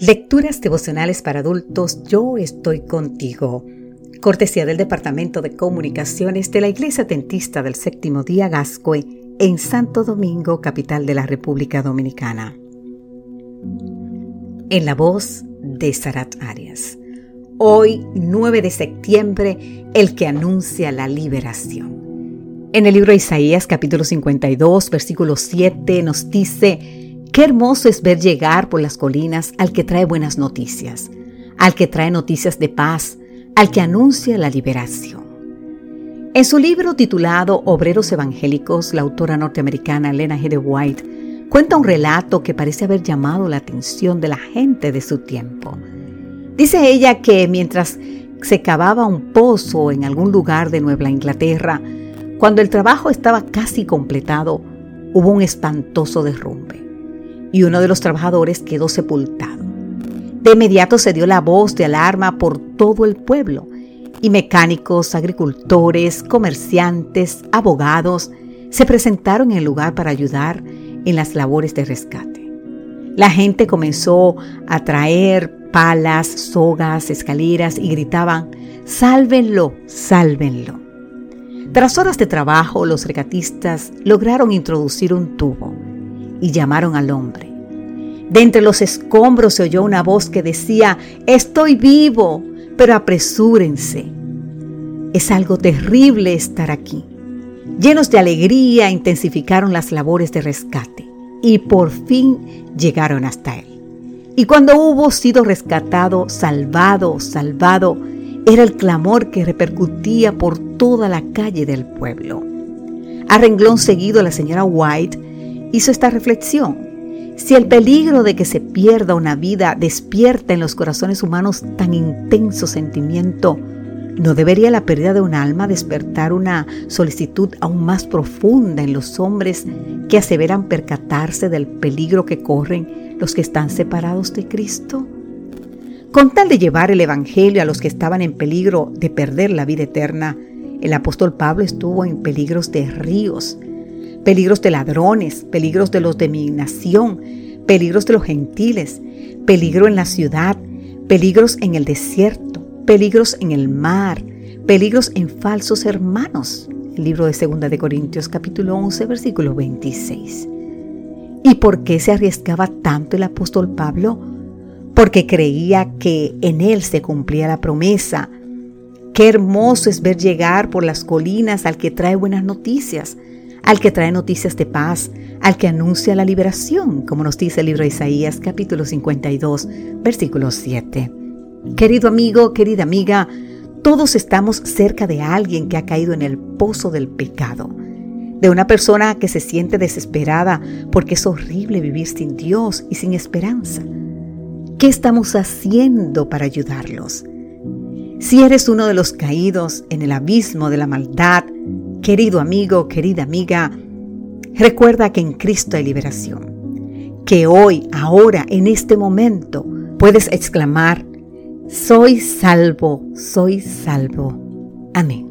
Lecturas devocionales para adultos, yo estoy contigo. Cortesía del Departamento de Comunicaciones de la Iglesia Tentista del Séptimo Día Gascue en Santo Domingo, capital de la República Dominicana. En la voz de Sarat Arias. Hoy, 9 de septiembre, el que anuncia la liberación. En el libro de Isaías, capítulo 52, versículo 7, nos dice, Qué hermoso es ver llegar por las colinas al que trae buenas noticias, al que trae noticias de paz, al que anuncia la liberación. En su libro titulado Obreros Evangélicos, la autora norteamericana Elena G. White cuenta un relato que parece haber llamado la atención de la gente de su tiempo. Dice ella que mientras se cavaba un pozo en algún lugar de Nueva Inglaterra, cuando el trabajo estaba casi completado, hubo un espantoso derrumbe y uno de los trabajadores quedó sepultado. De inmediato se dio la voz de alarma por todo el pueblo y mecánicos, agricultores, comerciantes, abogados se presentaron en el lugar para ayudar en las labores de rescate. La gente comenzó a traer palas, sogas, escaleras y gritaban, sálvenlo, sálvenlo. Tras horas de trabajo, los regatistas lograron introducir un tubo y llamaron al hombre. De entre los escombros se oyó una voz que decía, estoy vivo, pero apresúrense. Es algo terrible estar aquí. Llenos de alegría intensificaron las labores de rescate y por fin llegaron hasta él. Y cuando hubo sido rescatado, salvado, salvado, era el clamor que repercutía por toda la calle del pueblo. A renglón seguido, la señora White hizo esta reflexión. Si el peligro de que se pierda una vida despierta en los corazones humanos tan intenso sentimiento, ¿no debería la pérdida de un alma despertar una solicitud aún más profunda en los hombres que aseveran percatarse del peligro que corren los que están separados de Cristo? Con tal de llevar el Evangelio a los que estaban en peligro de perder la vida eterna, el apóstol Pablo estuvo en peligros de ríos, peligros de ladrones, peligros de los de mi nación, peligros de los gentiles, peligro en la ciudad, peligros en el desierto, peligros en el mar, peligros en falsos hermanos. El libro de Segunda de Corintios capítulo 11 versículo 26. ¿Y por qué se arriesgaba tanto el apóstol Pablo? Porque creía que en él se cumplía la promesa. Qué hermoso es ver llegar por las colinas al que trae buenas noticias, al que trae noticias de paz, al que anuncia la liberación, como nos dice el libro de Isaías capítulo 52, versículo 7. Querido amigo, querida amiga, todos estamos cerca de alguien que ha caído en el pozo del pecado, de una persona que se siente desesperada porque es horrible vivir sin Dios y sin esperanza. ¿Qué estamos haciendo para ayudarlos? Si eres uno de los caídos en el abismo de la maldad, Querido amigo, querida amiga, recuerda que en Cristo hay liberación. Que hoy, ahora, en este momento, puedes exclamar, soy salvo, soy salvo. Amén.